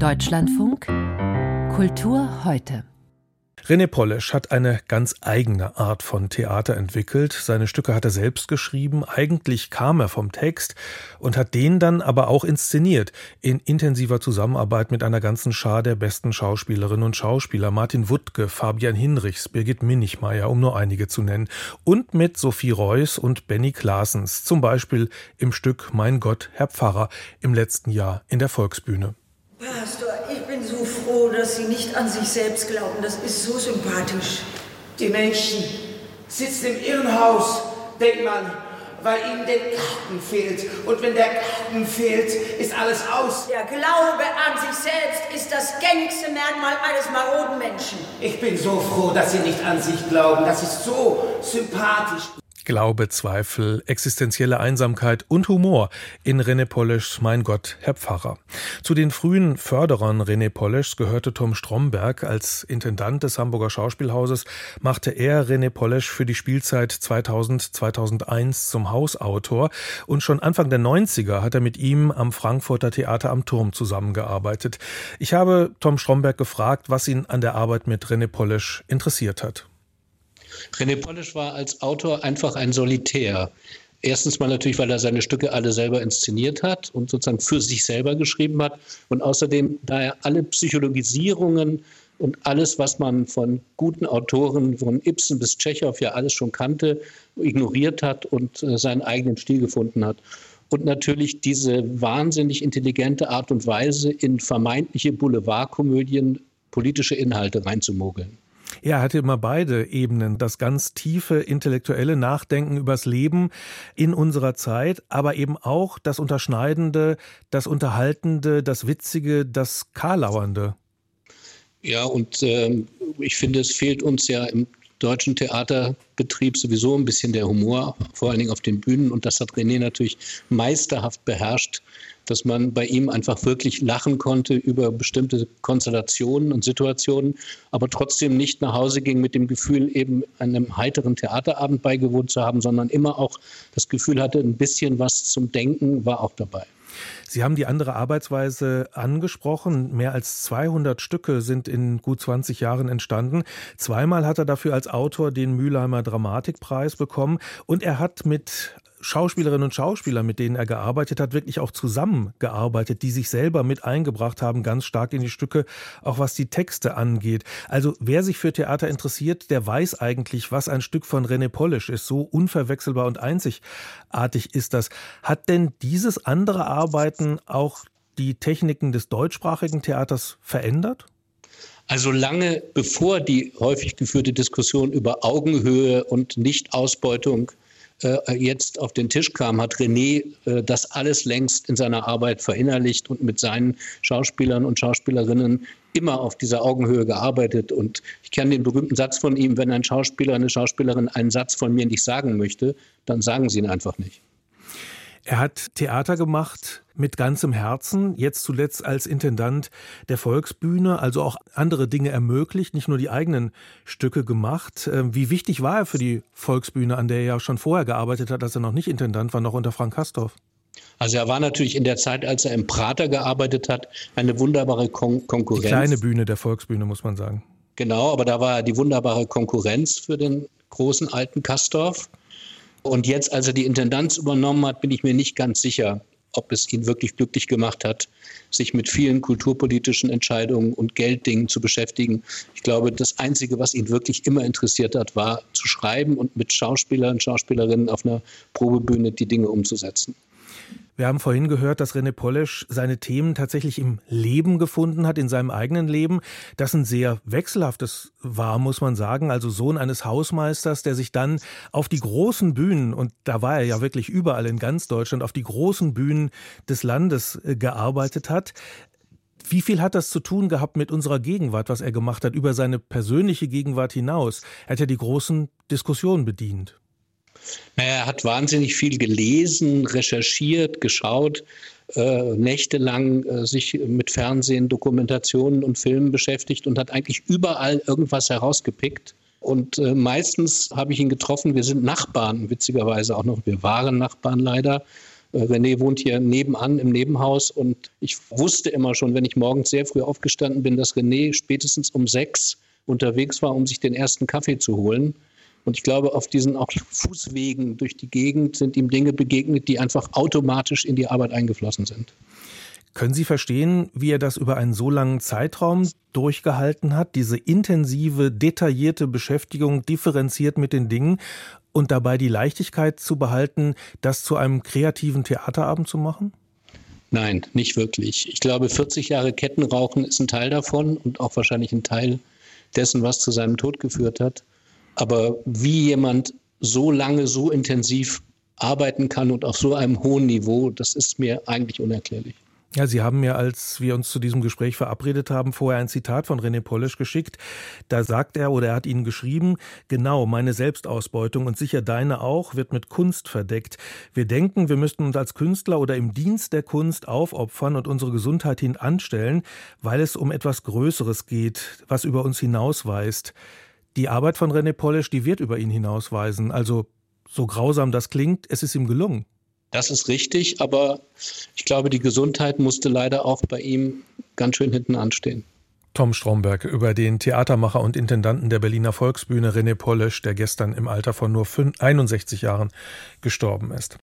Deutschlandfunk Kultur heute. René Polesch hat eine ganz eigene Art von Theater entwickelt. Seine Stücke hat er selbst geschrieben. Eigentlich kam er vom Text und hat den dann aber auch inszeniert. In intensiver Zusammenarbeit mit einer ganzen Schar der besten Schauspielerinnen und Schauspieler. Martin Wuttke, Fabian Hinrichs, Birgit Minichmeier, um nur einige zu nennen. Und mit Sophie Reuss und Benny Klaasens. Zum Beispiel im Stück Mein Gott, Herr Pfarrer im letzten Jahr in der Volksbühne. Pastor, ich bin so froh, dass Sie nicht an sich selbst glauben. Das ist so sympathisch. Die Menschen sitzen im Irrenhaus, denkt man, weil ihnen der Garten fehlt. Und wenn der Garten fehlt, ist alles aus. Der Glaube an sich selbst ist das gängigste Merkmal eines maroden Menschen. Ich bin so froh, dass Sie nicht an sich glauben. Das ist so sympathisch. Glaube, Zweifel, existenzielle Einsamkeit und Humor in René Poleschs Mein Gott, Herr Pfarrer. Zu den frühen Förderern René Poleschs gehörte Tom Stromberg. Als Intendant des Hamburger Schauspielhauses machte er René Polesch für die Spielzeit 2000-2001 zum Hausautor und schon Anfang der 90er hat er mit ihm am Frankfurter Theater am Turm zusammengearbeitet. Ich habe Tom Stromberg gefragt, was ihn an der Arbeit mit René Polesch interessiert hat. René Polish war als Autor einfach ein Solitär. Erstens mal natürlich, weil er seine Stücke alle selber inszeniert hat und sozusagen für sich selber geschrieben hat. Und außerdem, da er alle Psychologisierungen und alles, was man von guten Autoren, von Ibsen bis Tschechow ja alles schon kannte, ignoriert hat und äh, seinen eigenen Stil gefunden hat. Und natürlich diese wahnsinnig intelligente Art und Weise, in vermeintliche Boulevardkomödien politische Inhalte reinzumogeln. Er hatte immer beide Ebenen, das ganz tiefe intellektuelle Nachdenken übers Leben in unserer Zeit, aber eben auch das Unterschneidende, das Unterhaltende, das Witzige, das Karlauernde. Ja, und äh, ich finde, es fehlt uns ja im deutschen Theaterbetrieb sowieso ein bisschen der Humor, vor allen Dingen auf den Bühnen. Und das hat René natürlich meisterhaft beherrscht dass man bei ihm einfach wirklich lachen konnte über bestimmte Konstellationen und Situationen, aber trotzdem nicht nach Hause ging mit dem Gefühl, eben einem heiteren Theaterabend beigewohnt zu haben, sondern immer auch das Gefühl hatte, ein bisschen was zum Denken war auch dabei. Sie haben die andere Arbeitsweise angesprochen. Mehr als 200 Stücke sind in gut 20 Jahren entstanden. Zweimal hat er dafür als Autor den Mülheimer Dramatikpreis bekommen und er hat mit Schauspielerinnen und Schauspieler, mit denen er gearbeitet hat, wirklich auch zusammengearbeitet, die sich selber mit eingebracht haben, ganz stark in die Stücke, auch was die Texte angeht. Also wer sich für Theater interessiert, der weiß eigentlich, was ein Stück von René Polish ist. So unverwechselbar und einzigartig ist das. Hat denn dieses andere Arbeiten auch die Techniken des deutschsprachigen Theaters verändert? Also lange bevor die häufig geführte Diskussion über Augenhöhe und Nichtausbeutung äh, jetzt auf den Tisch kam, hat René äh, das alles längst in seiner Arbeit verinnerlicht und mit seinen Schauspielern und Schauspielerinnen immer auf dieser Augenhöhe gearbeitet. Und ich kenne den berühmten Satz von ihm, wenn ein Schauspieler, eine Schauspielerin einen Satz von mir nicht sagen möchte, dann sagen sie ihn einfach nicht. Er hat Theater gemacht mit ganzem Herzen, jetzt zuletzt als Intendant der Volksbühne, also auch andere Dinge ermöglicht, nicht nur die eigenen Stücke gemacht. Ähm, wie wichtig war er für die Volksbühne, an der er ja schon vorher gearbeitet hat, als er noch nicht Intendant war, noch unter Frank Kastorf? Also er war natürlich in der Zeit, als er im Prater gearbeitet hat, eine wunderbare Kon Konkurrenz. Die kleine Bühne der Volksbühne, muss man sagen. Genau, aber da war er die wunderbare Konkurrenz für den großen alten Kastorf. Und jetzt, als er die Intendanz übernommen hat, bin ich mir nicht ganz sicher, ob es ihn wirklich glücklich gemacht hat, sich mit vielen kulturpolitischen Entscheidungen und Gelddingen zu beschäftigen. Ich glaube, das Einzige, was ihn wirklich immer interessiert hat, war zu schreiben und mit Schauspielern Schauspielerinnen auf einer Probebühne die Dinge umzusetzen. Wir haben vorhin gehört, dass René Polesch seine Themen tatsächlich im Leben gefunden hat, in seinem eigenen Leben, das ein sehr wechselhaftes war, muss man sagen. Also Sohn eines Hausmeisters, der sich dann auf die großen Bühnen, und da war er ja wirklich überall in ganz Deutschland, auf die großen Bühnen des Landes äh, gearbeitet hat. Wie viel hat das zu tun gehabt mit unserer Gegenwart, was er gemacht hat, über seine persönliche Gegenwart hinaus? Er hat ja die großen Diskussionen bedient. Naja, er hat wahnsinnig viel gelesen, recherchiert, geschaut, äh, nächtelang äh, sich mit Fernsehen, Dokumentationen und Filmen beschäftigt und hat eigentlich überall irgendwas herausgepickt. Und äh, meistens habe ich ihn getroffen, wir sind Nachbarn, witzigerweise auch noch, wir waren Nachbarn leider. Äh, René wohnt hier nebenan im Nebenhaus und ich wusste immer schon, wenn ich morgens sehr früh aufgestanden bin, dass René spätestens um sechs unterwegs war, um sich den ersten Kaffee zu holen. Und ich glaube, auf diesen auch Fußwegen durch die Gegend sind ihm Dinge begegnet, die einfach automatisch in die Arbeit eingeflossen sind. Können Sie verstehen, wie er das über einen so langen Zeitraum durchgehalten hat, diese intensive, detaillierte Beschäftigung differenziert mit den Dingen und dabei die Leichtigkeit zu behalten, das zu einem kreativen Theaterabend zu machen? Nein, nicht wirklich. Ich glaube, 40 Jahre Kettenrauchen ist ein Teil davon und auch wahrscheinlich ein Teil dessen, was zu seinem Tod geführt hat. Aber wie jemand so lange, so intensiv arbeiten kann und auf so einem hohen Niveau, das ist mir eigentlich unerklärlich. Ja, Sie haben mir, als wir uns zu diesem Gespräch verabredet haben, vorher ein Zitat von René Polisch geschickt. Da sagt er oder er hat Ihnen geschrieben, genau, meine Selbstausbeutung und sicher deine auch wird mit Kunst verdeckt. Wir denken, wir müssten uns als Künstler oder im Dienst der Kunst aufopfern und unsere Gesundheit hinanstellen, weil es um etwas Größeres geht, was über uns hinausweist. Die Arbeit von René Polisch, die wird über ihn hinausweisen. Also, so grausam das klingt, es ist ihm gelungen. Das ist richtig, aber ich glaube, die Gesundheit musste leider auch bei ihm ganz schön hinten anstehen. Tom Stromberg über den Theatermacher und Intendanten der Berliner Volksbühne René Polisch, der gestern im Alter von nur 61 Jahren gestorben ist.